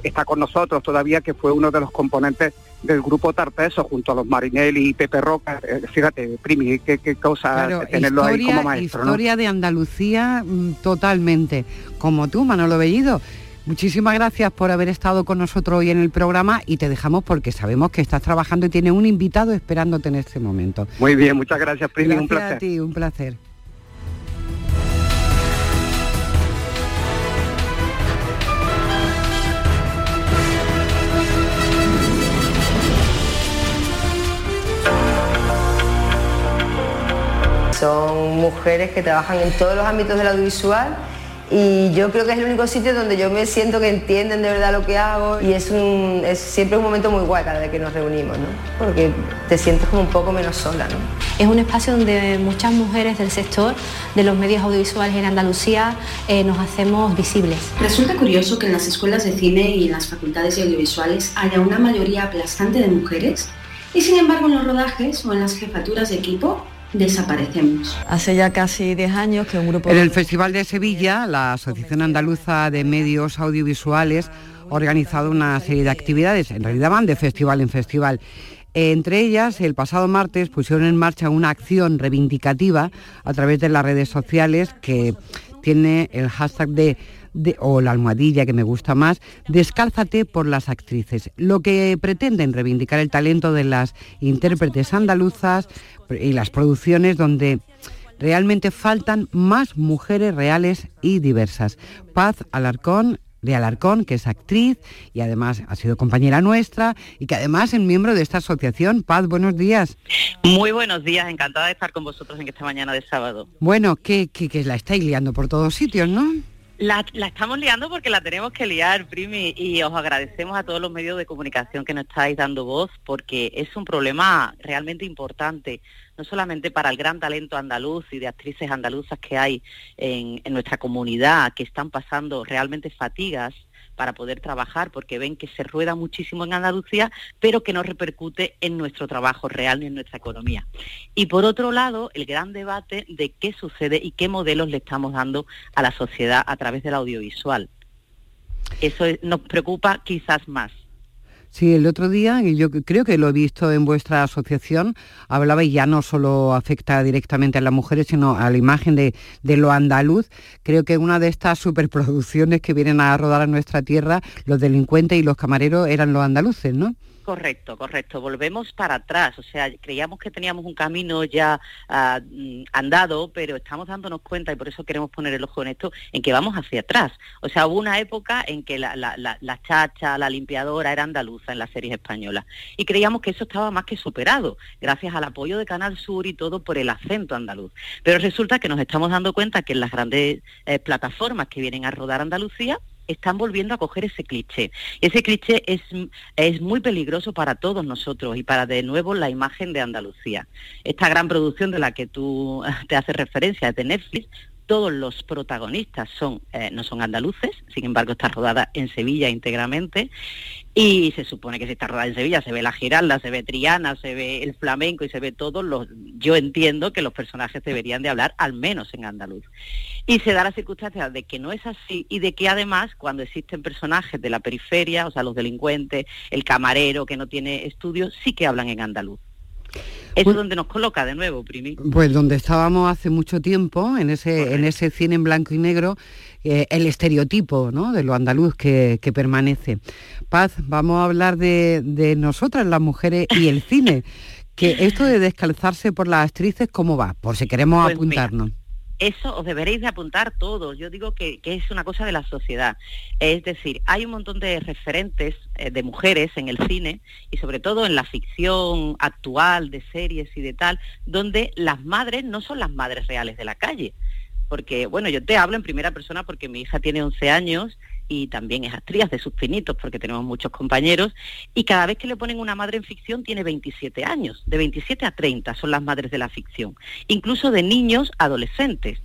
está con nosotros todavía, que fue uno de los componentes del grupo Tarteso, junto a los Marinelli y Pepe Roca. Eh, fíjate, Primi, qué, qué cosa Claro, tenerlo ahí como historia, maestro. ¿no? historia de Andalucía mm, totalmente, como tú, Manolo Bellido. Muchísimas gracias por haber estado con nosotros hoy en el programa y te dejamos porque sabemos que estás trabajando y tienes un invitado esperándote en este momento. Muy bien, muchas gracias, Primi, un Gracias placer. a ti, un placer. Son mujeres que trabajan en todos los ámbitos del audiovisual y yo creo que es el único sitio donde yo me siento que entienden de verdad lo que hago y es, un, es siempre un momento muy guay cada vez que nos reunimos, ¿no? porque te sientes como un poco menos sola. ¿no? Es un espacio donde muchas mujeres del sector de los medios audiovisuales en Andalucía eh, nos hacemos visibles. Resulta curioso que en las escuelas de cine y en las facultades de audiovisuales haya una mayoría aplastante de mujeres y sin embargo en los rodajes o en las jefaturas de equipo desaparecemos. Hace ya casi 10 años que un grupo... En el Festival de Sevilla, la Asociación Andaluza de Medios Audiovisuales ha organizado una serie de actividades, en realidad van de festival en festival. Entre ellas, el pasado martes pusieron en marcha una acción reivindicativa a través de las redes sociales que tiene el hashtag de, o la almohadilla que me gusta más, descálzate por las actrices. Lo que pretenden reivindicar el talento de las intérpretes andaluzas y las producciones donde realmente faltan más mujeres reales y diversas. Paz Alarcón de Alarcón, que es actriz y además ha sido compañera nuestra y que además es miembro de esta asociación. Paz, buenos días. Muy buenos días, encantada de estar con vosotros en esta mañana de sábado. Bueno, que, que, la estáis liando por todos sitios, ¿no? La, la, estamos liando porque la tenemos que liar, Primi, y os agradecemos a todos los medios de comunicación que nos estáis dando voz porque es un problema realmente importante no solamente para el gran talento andaluz y de actrices andaluzas que hay en, nuestra comunidad, que están pasando realmente fatigas para poder trabajar porque ven que se rueda muchísimo en Andalucía, pero que no repercute en nuestro trabajo real ni en nuestra economía. Y por otro lado, el gran debate de qué sucede y qué modelos le estamos dando a la sociedad a través del audiovisual. Eso nos preocupa quizás más. Sí, el otro día, y yo creo que lo he visto en vuestra asociación, hablaba ya no solo afecta directamente a las mujeres, sino a la imagen de, de lo andaluz. Creo que una de estas superproducciones que vienen a rodar a nuestra tierra, los delincuentes y los camareros eran los andaluces, ¿no? Correcto, correcto. Volvemos para atrás. O sea, creíamos que teníamos un camino ya mm, andado, pero estamos dándonos cuenta, y por eso queremos poner el ojo en esto, en que vamos hacia atrás. O sea, hubo una época en que la, la, la, chacha, la limpiadora era andaluza en las series españolas. Y creíamos que eso estaba más que superado, gracias al apoyo de Canal Sur y todo por el acento andaluz. Pero resulta que nos estamos dando cuenta que en las grandes eh, plataformas que vienen a rodar Andalucía, están volviendo a coger ese cliché. Ese cliché es, es muy peligroso para todos nosotros y para de nuevo la imagen de Andalucía. Esta gran producción de la que tú te haces referencia de Netflix todos los protagonistas son, eh, no son andaluces, sin embargo está rodada en Sevilla íntegramente y se supone que si está rodada en Sevilla se ve la giralda, se ve Triana, se ve el flamenco y se ve todo, yo entiendo que los personajes deberían de hablar al menos en andaluz. Y se da la circunstancia de que no es así y de que además cuando existen personajes de la periferia, o sea, los delincuentes, el camarero que no tiene estudios, sí que hablan en andaluz. Eso es donde nos coloca de nuevo, Primi. Pues donde estábamos hace mucho tiempo, en ese, en ese cine en blanco y negro, eh, el estereotipo ¿no? de lo andaluz que, permanece. Paz, vamos a hablar de, nosotras, las mujeres, y el cine. que esto de descalzarse por las actrices, ¿cómo va? Por si queremos pues apuntarnos eso os deberéis de apuntar todos. Yo digo que, es una cosa de la sociedad. Es decir, hay un montón de referentes eh, de mujeres en el cine y sobre todo en la ficción actual de series y de tal, donde las madres no son las madres reales de la calle. Porque, bueno, yo te hablo en primera persona porque mi hija tiene 11 años y también es actriz de sus pinitos porque tenemos muchos compañeros y cada vez que le ponen una madre en ficción tiene 27 años, de 27 a 30 son las madres de la ficción, incluso de niños adolescentes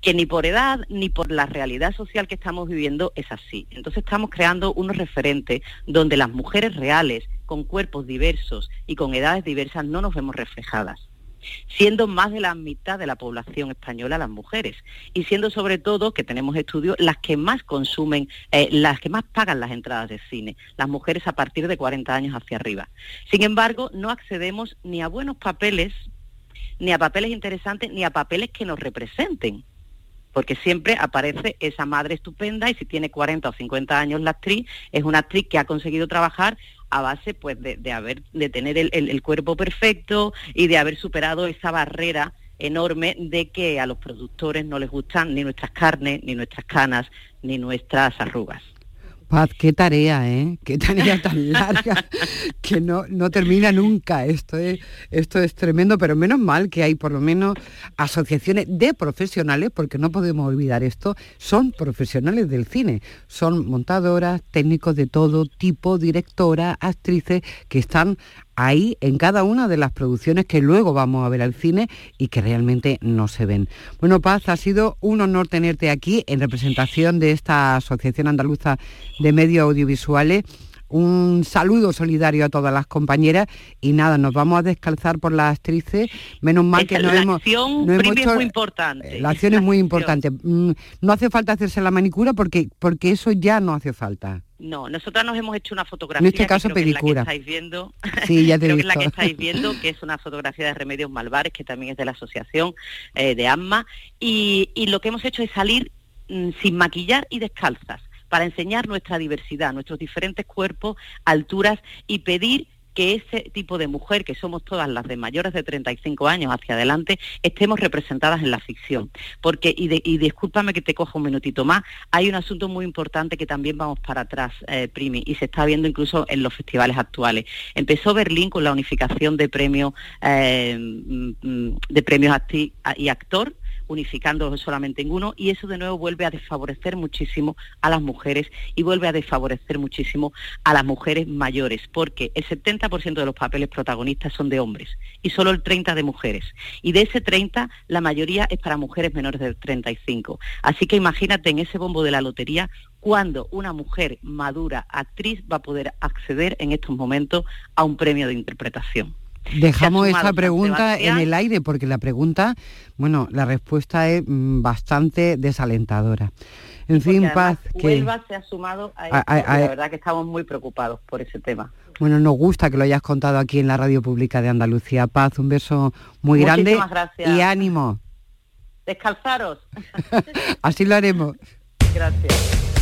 que ni por edad ni por la realidad social que estamos viviendo es así. Entonces estamos creando unos referentes donde las mujeres reales, con cuerpos diversos y con edades diversas, no nos vemos reflejadas siendo más de la mitad de la población española las mujeres y siendo sobre todo, que tenemos estudios, las que más consumen, eh, las que más pagan las entradas de cine, las mujeres a partir de 40 años hacia arriba. Sin embargo, no accedemos ni a buenos papeles, ni a papeles interesantes, ni a papeles que nos representen porque siempre aparece esa madre estupenda y si tiene 40 o 50 años la actriz, es una actriz que ha conseguido trabajar a base pues de, haber de tener el, cuerpo perfecto y de haber superado esa barrera enorme de que a los productores no les gustan ni nuestras carnes, ni nuestras canas, ni nuestras arrugas. Paz, qué tarea, ¿eh? Qué tarea tan larga que no, no termina nunca. Esto es, esto es tremendo, pero menos mal que hay por lo menos asociaciones de profesionales, porque no podemos olvidar esto, son profesionales del cine. Son montadoras, técnicos de todo tipo, directoras, actrices, que están ahí en cada una de las producciones que luego vamos a ver al cine y que realmente no se ven. Bueno, Paz, ha sido un honor tenerte aquí en representación de esta Asociación Andaluza de Medios Audiovisuales un saludo solidario a todas las compañeras y nada, nos vamos a descalzar por las actrices, menos mal que no la hemos... acción no hemos hecho- muy importante. La acción es muy importante. Mm, No hace falta hacerse la manicura porque, porque eso ya no hace falta. No, nosotras nos hemos hecho una fotografía. En este que caso, creo que es la que estáis viendo. Sí, ya te he creo que es la que estáis viendo, que es una fotografía de Remedios Malvares, que también es de la asociación eh, de AMMA. Y, y lo que hemos hecho es salir mm, sin maquillar y descalzas para enseñar nuestra diversidad, nuestros diferentes cuerpos, alturas y pedir que ese tipo de mujer, que somos todas las de mayores de 35 años hacia adelante, estemos representadas en la ficción. Porque, y, de- y discúlpame que te coja un minutito más, hay un asunto muy importante que también vamos para atrás, eh, Primi, y se está viendo incluso en los festivales actuales. Empezó Berlín con la unificación de premios, eh, mm, mm, de premios acti- y actor, unificándolos solamente en uno y eso de nuevo vuelve a desfavorecer muchísimo a las mujeres y vuelve a desfavorecer muchísimo a las mujeres mayores porque el 70% de los papeles protagonistas son de hombres y solo el 30% de mujeres. Y de ese 30 la mayoría es para mujeres menores de 35 así que imagínate en ese bombo de la lotería cuando una mujer madura actriz va a poder acceder en estos momentos a un premio de interpretación Dejamos esa pregunta en el aire porque la pregunta, bueno, la respuesta es mm, bastante desalentadora. En fin, Paz, que Huelva se ha sumado a esto A- a- y a- la verdad que estamos muy preocupados por ese tema. bueno, nos gusta que lo hayas contado aquí en la radio pública de Andalucía. Paz, un beso muy grande Muchísimas gracias. y ánimo. Descalzaros. Así lo haremos. Gracias.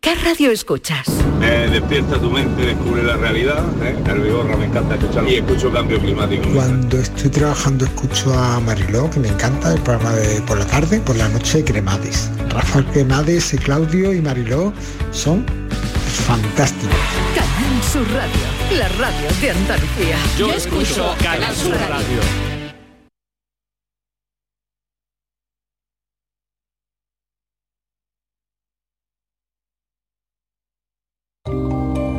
¿Qué radio escuchas? Eh, despierta tu mente, descubre la realidad. ¿eh? El Vigorra me encanta escuchar y escucho cambio climático. Cuando estoy trabajando escucho a Mariló, que me encanta el programa de por la tarde, por la noche Cremades. Rafael Cremades, Claudio y Mariló son fantásticos. Canal Sur Radio, la radio de Andalucía. Yo escucho Canal Sur Radio.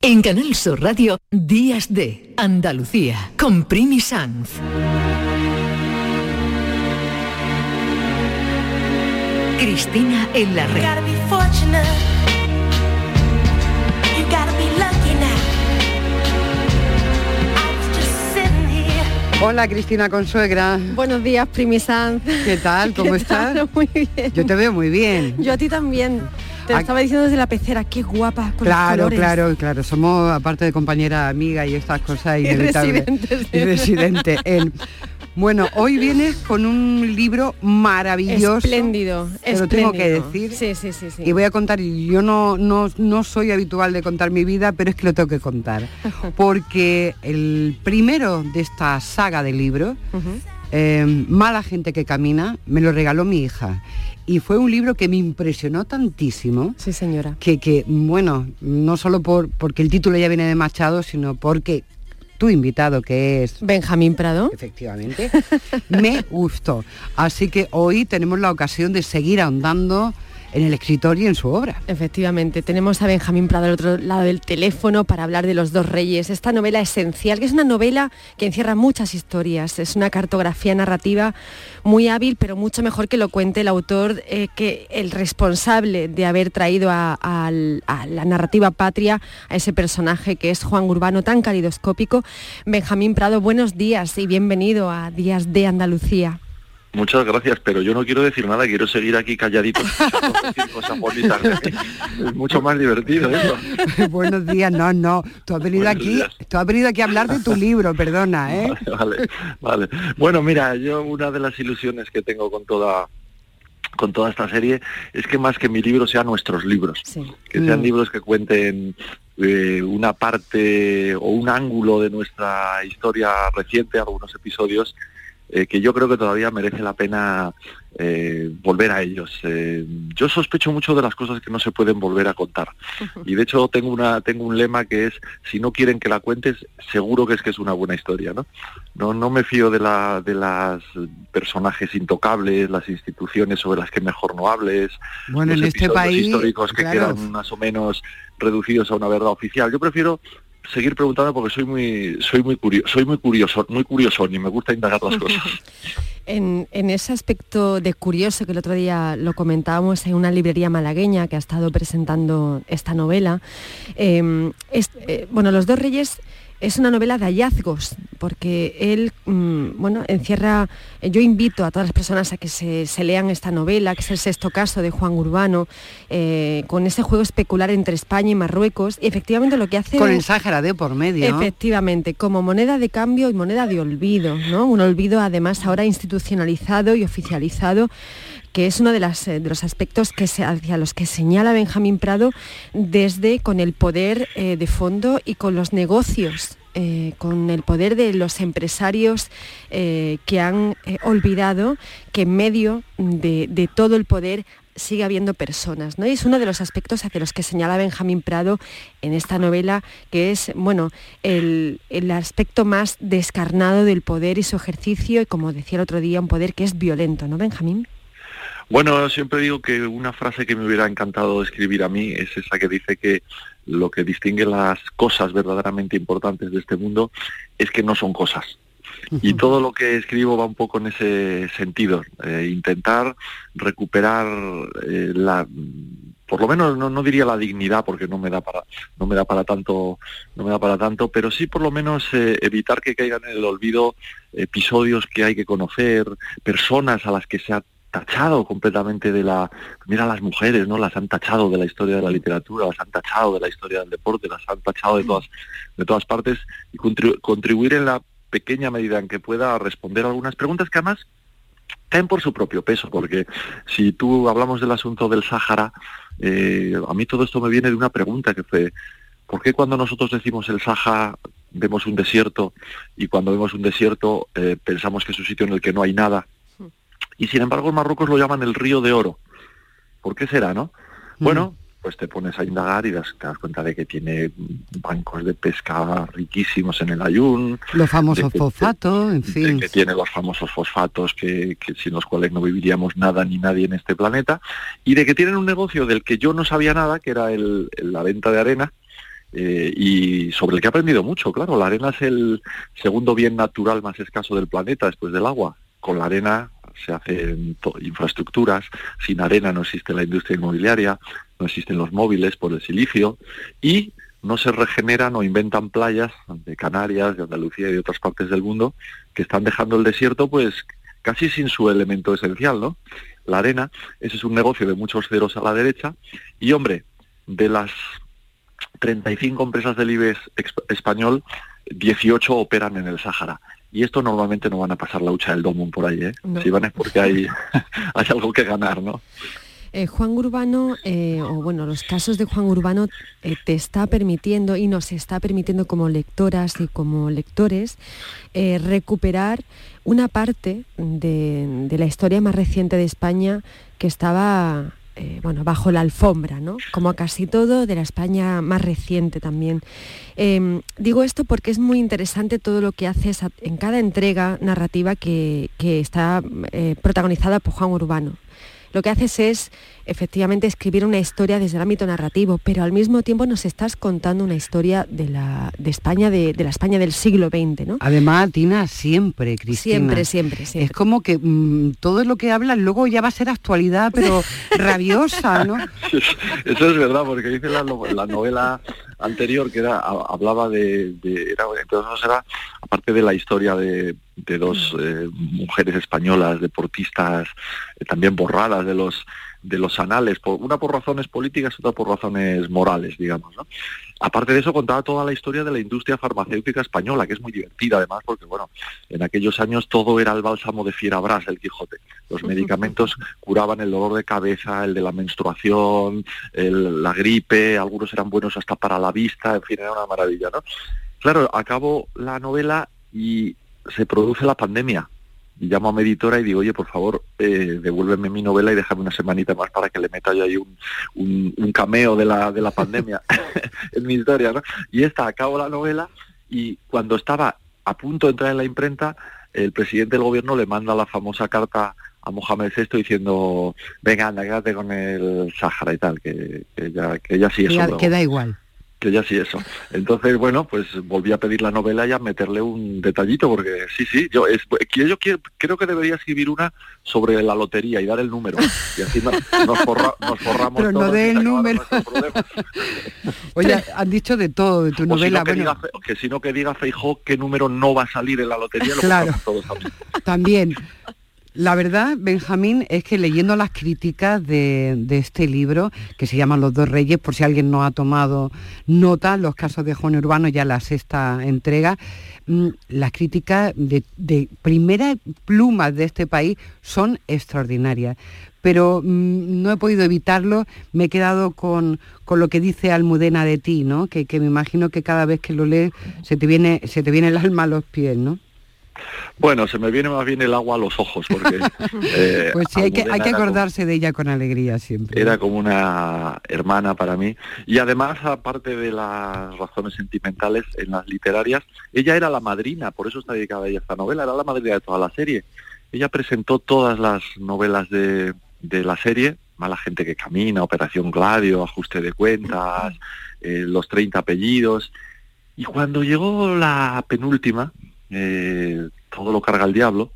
En Canal Sur Radio, Días de Andalucía, con Primi Sanz. Cristina en la red. Hola Cristina Consuegra. Buenos días, Primi Sanz. ¿Qué tal? ¿Cómo ¿Qué estás? tal? Muy bien. Yo te veo muy bien. Yo a ti también. Te lo estaba diciendo desde la pecera, qué guapa con Claro, claro, claro. Somos, aparte de compañera amiga y estas cosas Y inevitables. residentes. Y residente en- Bueno, hoy vienes con un libro maravilloso. Espléndido, Te lo tengo que decir. Sí, sí, sí, sí. Y voy a contar, yo no, no, no soy habitual de contar mi vida, pero es que lo tengo que contar. Porque el primero de esta saga de libros, eh, Mala gente que camina, me lo regaló mi hija. Y fue un libro que me impresionó tantísimo. Sí, señora. Que, que, bueno, no solo por, porque el título ya viene de Machado, sino porque tu invitado, que es Benjamín Prado. Efectivamente. me gustó. Así que hoy tenemos la ocasión de seguir ahondando en el escritor y en su obra. Efectivamente, tenemos a Benjamín Prado al otro lado del teléfono para hablar de Los dos reyes, esta novela esencial, que es una novela que encierra muchas historias, es una cartografía narrativa muy hábil, pero mucho mejor que lo cuente el autor, eh, que el responsable de haber traído a, a la narrativa patria a ese personaje que es Juan Urbano, tan calidoscópico. Benjamín Prado, buenos días y bienvenido a Días de Andalucía. Muchas gracias, pero yo no quiero decir nada, quiero seguir aquí calladito, decir cosas bonitas. Es mucho más divertido eso. Buenos días, no, no. Tú has venido Buenos aquí, días. tú has venido aquí a hablar de tu libro, perdona, ¿eh? Vale, vale. Bueno, mira, yo una de las ilusiones que tengo con toda con toda esta serie es que más que mi libro sean nuestros libros, que sean Mm. libros que cuenten eh, una parte o un ángulo de nuestra historia reciente, algunos episodios eh, que yo creo que todavía merece la pena eh, volver a ellos. Eh, yo sospecho mucho de las cosas que no se pueden volver a contar. Y de hecho tengo una tengo un lema que es si no quieren que la cuentes, seguro que es que es una buena historia, ¿no? No, no me fío de la de las personajes intocables, las instituciones sobre las que mejor no hables, Bueno, los en este episodios país, históricos que claro. quedan más o menos reducidos a una verdad oficial. Yo prefiero seguir preguntando porque soy muy soy muy curioso, soy muy curioso, muy curioso y me gusta indagar las cosas. En, en ese aspecto de curioso que el otro día lo comentábamos en una librería malagueña que ha estado presentando esta novela, eh, es- eh, bueno, Los dos reyes es una novela de hallazgos, porque él, mm, bueno, encierra, eh, yo invito a todas las personas a que se, se lean esta novela, que es el sexto caso de Juan Urbano, eh, con ese juego especular entre España y Marruecos, y efectivamente lo que hace... Con el Sáhara de por medio. Efectivamente, como moneda de cambio y moneda de olvido, ¿no? Un olvido además ahora institucionalizado y oficializado que es uno eh, de los aspectos que se, hacia los que señala Benjamín Prado desde con el poder eh, de fondo y con los negocios, eh, con el poder de los empresarios que han olvidado que en medio de, de todo el poder sigue habiendo personas, ¿no? Y es uno de los aspectos hacia los que señala Benjamín Prado en esta novela, que es, bueno, el, el aspecto más descarnado del poder y su ejercicio, y como decía el otro día, un poder que es violento, ¿no, Benjamín? Bueno, siempre digo que una frase que me hubiera encantado escribir a mí es esa que dice que lo que distingue las cosas verdaderamente importantes de este mundo es que no son cosas. Y todo lo que escribo va un poco en ese sentido, eh, intentar recuperar eh, la por lo menos no, no diría la dignidad porque no me da para no me da para tanto no me da para tanto pero sí por lo menos eh, evitar que caigan en el olvido episodios que hay que conocer personas a las que se ha tachado completamente de la mira las mujeres no las han tachado de la historia de la literatura las han tachado de la historia del deporte las han tachado de todas de todas partes y contribu- contribuir en la pequeña medida en que pueda a responder algunas preguntas que además caen por su propio peso, porque si tú hablamos del asunto del Sáhara, eh, a mí todo esto me viene de una pregunta que fue, ¿Por qué cuando nosotros decimos el Sáhara vemos un desierto y cuando vemos un desierto eh, pensamos que es un sitio en el que no hay nada? Y sin embargo en Marruecos lo llaman el río de oro. ¿Por qué será, no? Bueno, pues te pones a indagar y das- te das cuenta de que tiene bancos de pesca riquísimos en el Ayun. Los famosos de que- fosfatos, en de fin. que tiene los famosos fosfatos que, que sin los cuales no viviríamos nada ni nadie en este planeta, y de que tienen un negocio del que yo no sabía nada, que era el, el- la venta de arena, eh, y sobre el que he aprendido mucho, claro, la arena es el segundo bien natural más escaso del planeta después del agua. Con la arena se hacen infraestructuras, sin arena no existe la industria inmobiliaria, no existen los móviles por el silicio, y no se regeneran o inventan playas de Canarias, de Andalucía y de otras partes del mundo que están dejando el desierto pues casi sin su elemento esencial, ¿no? La arena, ese es un negocio de muchos ceros a la derecha y hombre, de las 35 empresas del IBEX ex- español, 18 operan en el Sáhara. Y esto normalmente no van a pasar la hucha del Domum por ahí, ¿eh? No. Si van es porque hay, hay algo que ganar, ¿no? Eh, Juan Urbano, eh, o bueno, los casos de Juan Urbano eh, te está permitiendo y nos está permitiendo como lectoras y como lectores recuperar una parte de, de la historia más reciente de España que estaba eh, bueno, bajo la alfombra, ¿no? Como casi todo de la España más reciente también. Eh, digo esto porque es muy interesante todo lo que haces en cada entrega narrativa que, que está eh, protagonizada por Juan Urbano. Lo que haces es efectivamente escribir una historia desde el ámbito narrativo, pero al mismo tiempo nos estás contando una historia de, la, de España, de, de la España del siglo XX, ¿no? Además, Tina, siempre, Cristina. Siempre, siempre, siempre. Es como que mm, todo lo que hablas luego ya va a ser actualidad, pero rabiosa, ¿no? Eso es verdad, porque dice la, la novela anterior que era ha- hablaba de, de- era, entonces era aparte de la historia de, de dos eh, mujeres españolas deportistas eh, también borradas de los de los anales, por, una por razones políticas, otra por razones morales, digamos, ¿no? Aparte de eso, contaba toda la historia de la industria farmacéutica española, que es muy divertida además, porque bueno, en aquellos años todo era el bálsamo de Fierabras, el Quijote. Los medicamentos curaban el dolor de cabeza, el de la menstruación, el- la gripe, algunos eran buenos hasta para la vista, en fin, era una maravilla, ¿no? Claro, acabo la novela y se produce la pandemia. Y llamo a mi editora y digo, oye, por favor, eh, devuélveme mi novela y déjame una semanita más para que le meta yo ahí un, un, un cameo de la, de la pandemia en mi historia, ¿no? Y esta, acabo la novela y cuando estaba a punto de entrar en la imprenta, el presidente del gobierno le manda la famosa carta a Mohamed VI diciendo, venga, anda, quédate con el Sáhara y tal, que, que ya, que ya sí. Queda, luego" queda igual. Que ya sí eso. Entonces, bueno, pues volví a pedir la novela y a meterle un detallito, porque sí, sí, yo, es, que yo quiero- creo que debería escribir una sobre la lotería y dar el número. Y así no- nos, forra- nos forramos Pero no dé el número. Oye, han dicho de todo de tu O novela. no, que, bueno, diga, Fe- que si no que diga Feijó qué número no va a salir en la lotería, lo Claro. todos también. También. La verdad, Benjamín, es que leyendo las críticas de, este libro, que se llama Los dos reyes, por si alguien no ha tomado nota, los casos de Juan Urbano, ya la sexta entrega, mm, las críticas de, de primera pluma de este país son extraordinarias. Pero mm, no he podido evitarlo, me he quedado con, con lo que dice Almudena de ti, ¿no? Que, que me imagino que cada vez que lo lees se te viene, se te viene el alma a los pies, ¿no? Bueno, se me viene más bien el agua a los ojos, porque... eh, Pues sí, hay que, hay Almudena que era como- acordarse de ella con alegría siempre. era como una hermana para mí. Y además, aparte de las razones sentimentales en las literarias, ella era la madrina, por eso está dedicada a ella esta novela, era la madrina de toda la serie. Ella presentó todas las novelas de, de la serie, Mala gente que camina, Operación Gladio, Ajuste de cuentas, eh, Los 30 apellidos. Y cuando llegó la penúltima, eh, Todo lo carga el diablo,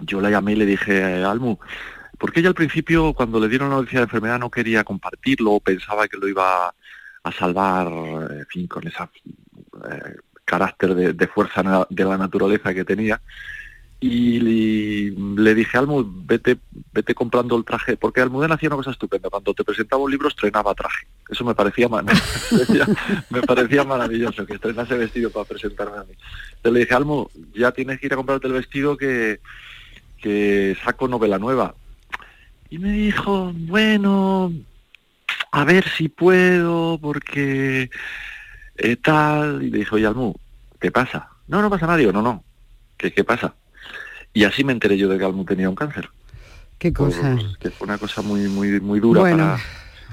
yo la llamé y le dije, Almu, porque ella al principio, cuando le dieron la noticia de enfermedad, no quería compartirlo, pensaba que lo iba a salvar, fin, con ese carácter de, fuerza de la naturaleza que tenía. Y le, dije, Almu, vete, vete comprando el traje, porque Almudena hacía una cosa estupenda, cuando te presentaba un libro estrenaba traje. Eso me parecía, me parecía, maravilloso, que estrenase vestido para presentarme a mí. Entonces le dije, Almu, ya tienes que ir a comprarte el vestido que, que saco novela nueva. Y me dijo, bueno, a ver si puedo, porque eh, tal, y le dije, oye, Almu, ¿qué pasa? No, no pasa nada, digo, no, no, ¿qué, qué pasa? Y así me enteré yo de que Almu tenía un cáncer. Qué cosa. que fue una cosa muy, muy, muy dura Bueno, para...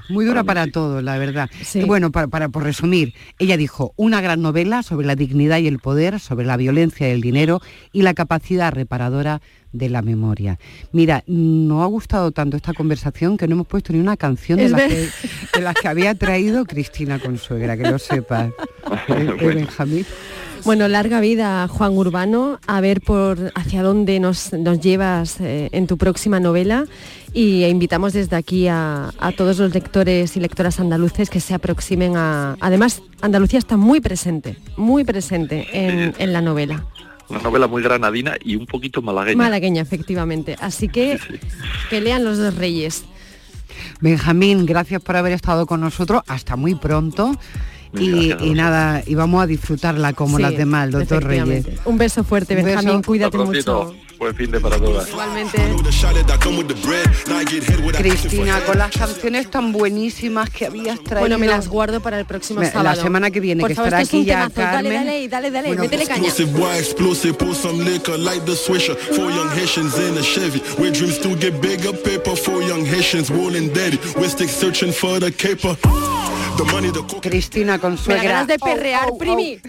Muy dura para, todos, la verdad. Y Bueno, para, para por resumir, ella dijo una gran novela sobre la dignidad y el poder, sobre la violencia y el dinero y la capacidad reparadora de la memoria. Mira, nos ha gustado tanto esta conversación que no hemos puesto ni una canción de, las que, de las que había traído Cristina Consuegra, que lo sepas. Eh, eh, Benjamín. Bueno, larga vida, Juan Urbano, a ver por hacia dónde nos, nos llevas eh, en tu próxima novela y invitamos desde aquí a, a todos los lectores y lectoras andaluces que se aproximen a... Además, Andalucía está muy presente, muy presente en, en la novela. Una novela muy granadina y un poquito malagueña. Malagueña, efectivamente. Así que que lean los dos reyes. Benjamín, gracias por haber estado con nosotros. Hasta muy pronto. Y, y nada, y vamos a disfrutarla como Sí, las demás, el doctor Reyes. Un beso fuerte, Un Benjamín. beso. Cuídate mucho. Buen fin de para todas. Igualmente. Cristina, con las canciones tan buenísimas que habías traído. Bueno, me las guardo para el próximo Me- la sábado. semana que viene, Por que favor, estará esto es aquí ya temazo. Dale, Carmen. dale, dale, dale, Bueno, métele caña. Cristina Me Consuegra. ganas de perrear, Oh, oh, oh. primi.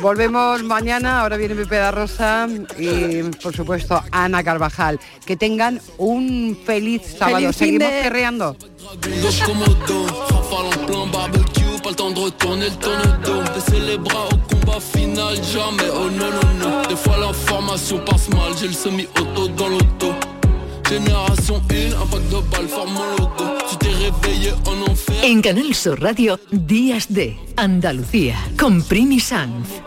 Volvemos mañana, ahora viene Pepe Rosa y por supuesto Ana Carvajal. Que tengan un feliz sábado. Feliz Seguimos de- perreando. Gauche commodo, rafale en plein barbecue, pas le temps de retourner le tourne-dos. Baisser les bras au combat final, jamais, oh non, non, non. Des fois l'information passe mal, j'ai le semi-auto dans l'auto. Génération 1, un pack de balles forme mon logo. Tu t'es réveillé en enfer. En Canal Sur Radio, Días de Andalucía, con Primi Sanz.